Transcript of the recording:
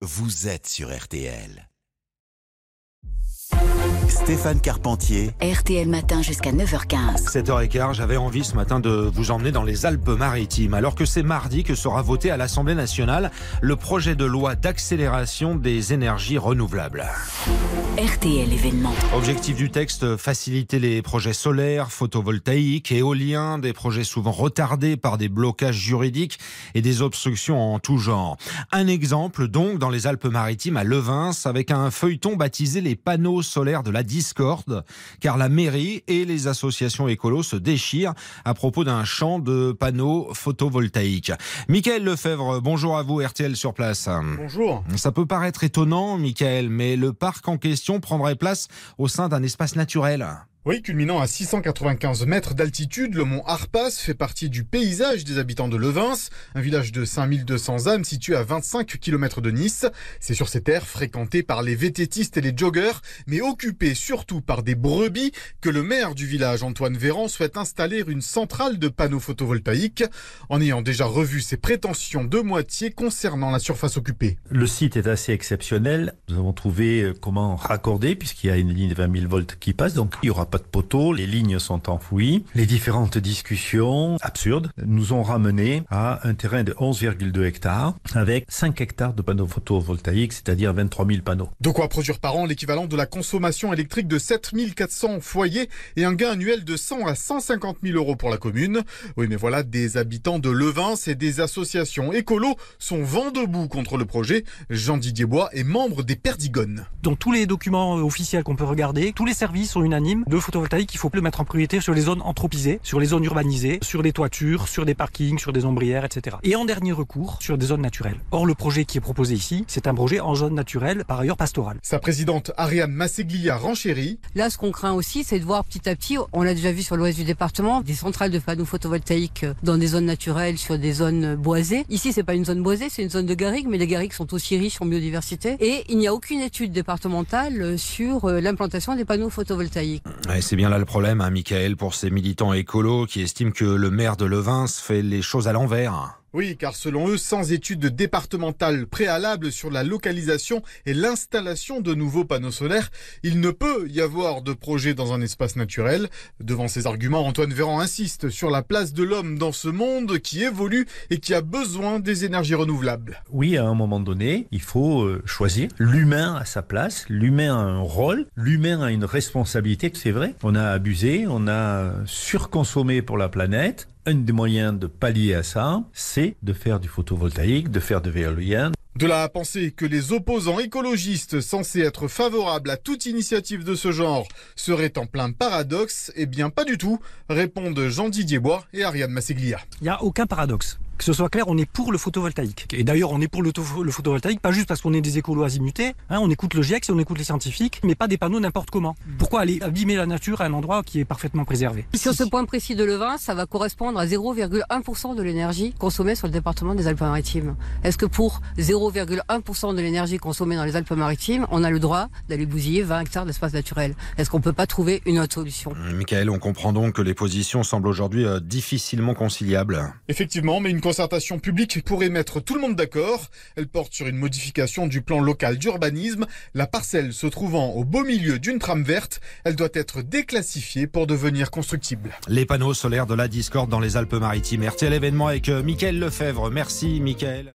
vous êtes sur RTL. Stéphane Carpentier, RTL Matin jusqu'à 9h15. 7h15, j'avais envie ce matin de vous emmener dans les Alpes-Maritimes, alors que c'est mardi que sera voté à l'Assemblée nationale le projet de loi d'accélération des énergies renouvelables. RTL événement. Objectif du texte, faciliter les projets solaires, photovoltaïques, éoliens, des projets souvent retardés par des blocages juridiques et des obstructions en tout genre. Un exemple donc dans les Alpes-Maritimes à Levins avec un feuilleton baptisé les panneaux solaires de la discorde, car la mairie et les associations écolos se déchirent à propos d'un champ de panneaux photovoltaïques. Michael Lefebvre, bonjour à vous, RTL sur place. Bonjour. Ça peut paraître étonnant, Michael, mais le parc en question prendrait place au sein d'un espace naturel. Oui, culminant à 695 mètres d'altitude, le mont Harpas fait partie du paysage des habitants de Levins, un village de 5200 âmes situé à 25 km de Nice. C'est sur ces terres fréquentées par les vététistes et les joggeurs, mais occupées surtout par des brebis, que le maire du village, Antoine Véran, souhaite installer une centrale de panneaux photovoltaïques, en ayant déjà revu ses prétentions de moitié concernant la surface occupée. Le site est assez exceptionnel. Nous avons trouvé euh, comment raccorder, puisqu'il y a une ligne de 20 000 volts qui passe, donc il y aura pas de poteau, les lignes sont enfouies. Les différentes discussions absurdes nous ont ramené à un terrain de 11,2 hectares avec 5 hectares de panneaux photovoltaïques, c'est-à-dire 23 000 panneaux. De quoi produire par an l'équivalent de la consommation électrique de 7400 foyers et un gain annuel de 100 à 150 000 euros pour la commune. Oui, mais voilà, des habitants de Levins et des associations écolos sont vent debout contre le projet. Jean-Didier Bois est membre des Perdigones. Dans tous les documents officiels qu'on peut regarder, tous les services sont unanimes. Le photovoltaïque, il faut le mettre en priorité sur les zones anthropisées, sur les zones urbanisées, sur les toitures, sur des parkings, sur des ombrières, etc. Et en dernier recours, sur des zones naturelles. Or, le projet qui est proposé ici, c'est un projet en zone naturelle, par ailleurs pastorale. Sa présidente Ariane Masseglia renchérit. Là, ce qu'on craint aussi, c'est de voir petit à petit, on l'a déjà vu sur l'ouest du département, des centrales de panneaux photovoltaïques dans des zones naturelles, sur des zones boisées. Ici, c'est pas une zone boisée, c'est une zone de garrigues, mais les garrigues sont aussi riches en biodiversité. Et il n'y a aucune étude départementale sur euh, l'implantation des panneaux photovoltaïques. C'est bien là le problème, hein, Michael, pour ces militants écolos qui estiment que le maire de Levins fait les choses à l'envers. Oui, car selon eux, sans étude départementale préalable sur la localisation et l'installation de nouveaux panneaux solaires, il ne peut y avoir de projet dans un espace naturel. Devant ces arguments, Antoine Véran insiste sur la place de l'homme dans ce monde qui évolue et qui a besoin des énergies renouvelables. Oui, à un moment donné, il faut euh, choisir. L'humain a sa place, l'humain a un rôle, l'humain a une responsabilité, c'est vrai. On a abusé, on a surconsommé pour la planète. Un des moyens de pallier à ça, c'est de faire du photovoltaïque, de faire de l'éolien. De là à penser que les opposants écologistes censés être favorables à toute initiative de ce genre seraient en plein paradoxe, eh bien pas du tout, répondent Jean-Didier Bois et Ariane Masseglia. Il n'y a aucun paradoxe. Que ce soit clair, on est pour le photovoltaïque. Et d'ailleurs, on est pour le, le photovoltaïque, pas juste parce qu'on est des écolos azimutés. Hein, on écoute le GIEC et on écoute les scientifiques, mais pas des panneaux n'importe comment. Pourquoi aller abîmer la nature à un endroit qui est parfaitement préservé? Sur ce point précis de Levin, ça va correspondre à 0,1% de l'énergie consommée sur le département des Alpes-Maritimes. Est-ce que pour 0,1% de l'énergie consommée dans les Alpes-Maritimes, on a le droit d'aller bousiller 20 hectares d'espace naturel? Est-ce qu'on peut pas trouver une autre solution? Michael, on comprend donc que les positions semblent aujourd'hui euh, difficilement conciliables. Effectivement, mais une concertation publique pourrait mettre tout le monde d'accord. Elle porte sur une modification du plan local d'urbanisme. La parcelle se trouvant au beau milieu d'une trame verte, elle doit être déclassifiée pour devenir constructible. Les panneaux solaires de la discorde dans les Alpes-Maritimes. RTL événement avec euh, Michael Lefebvre. Merci, Michael.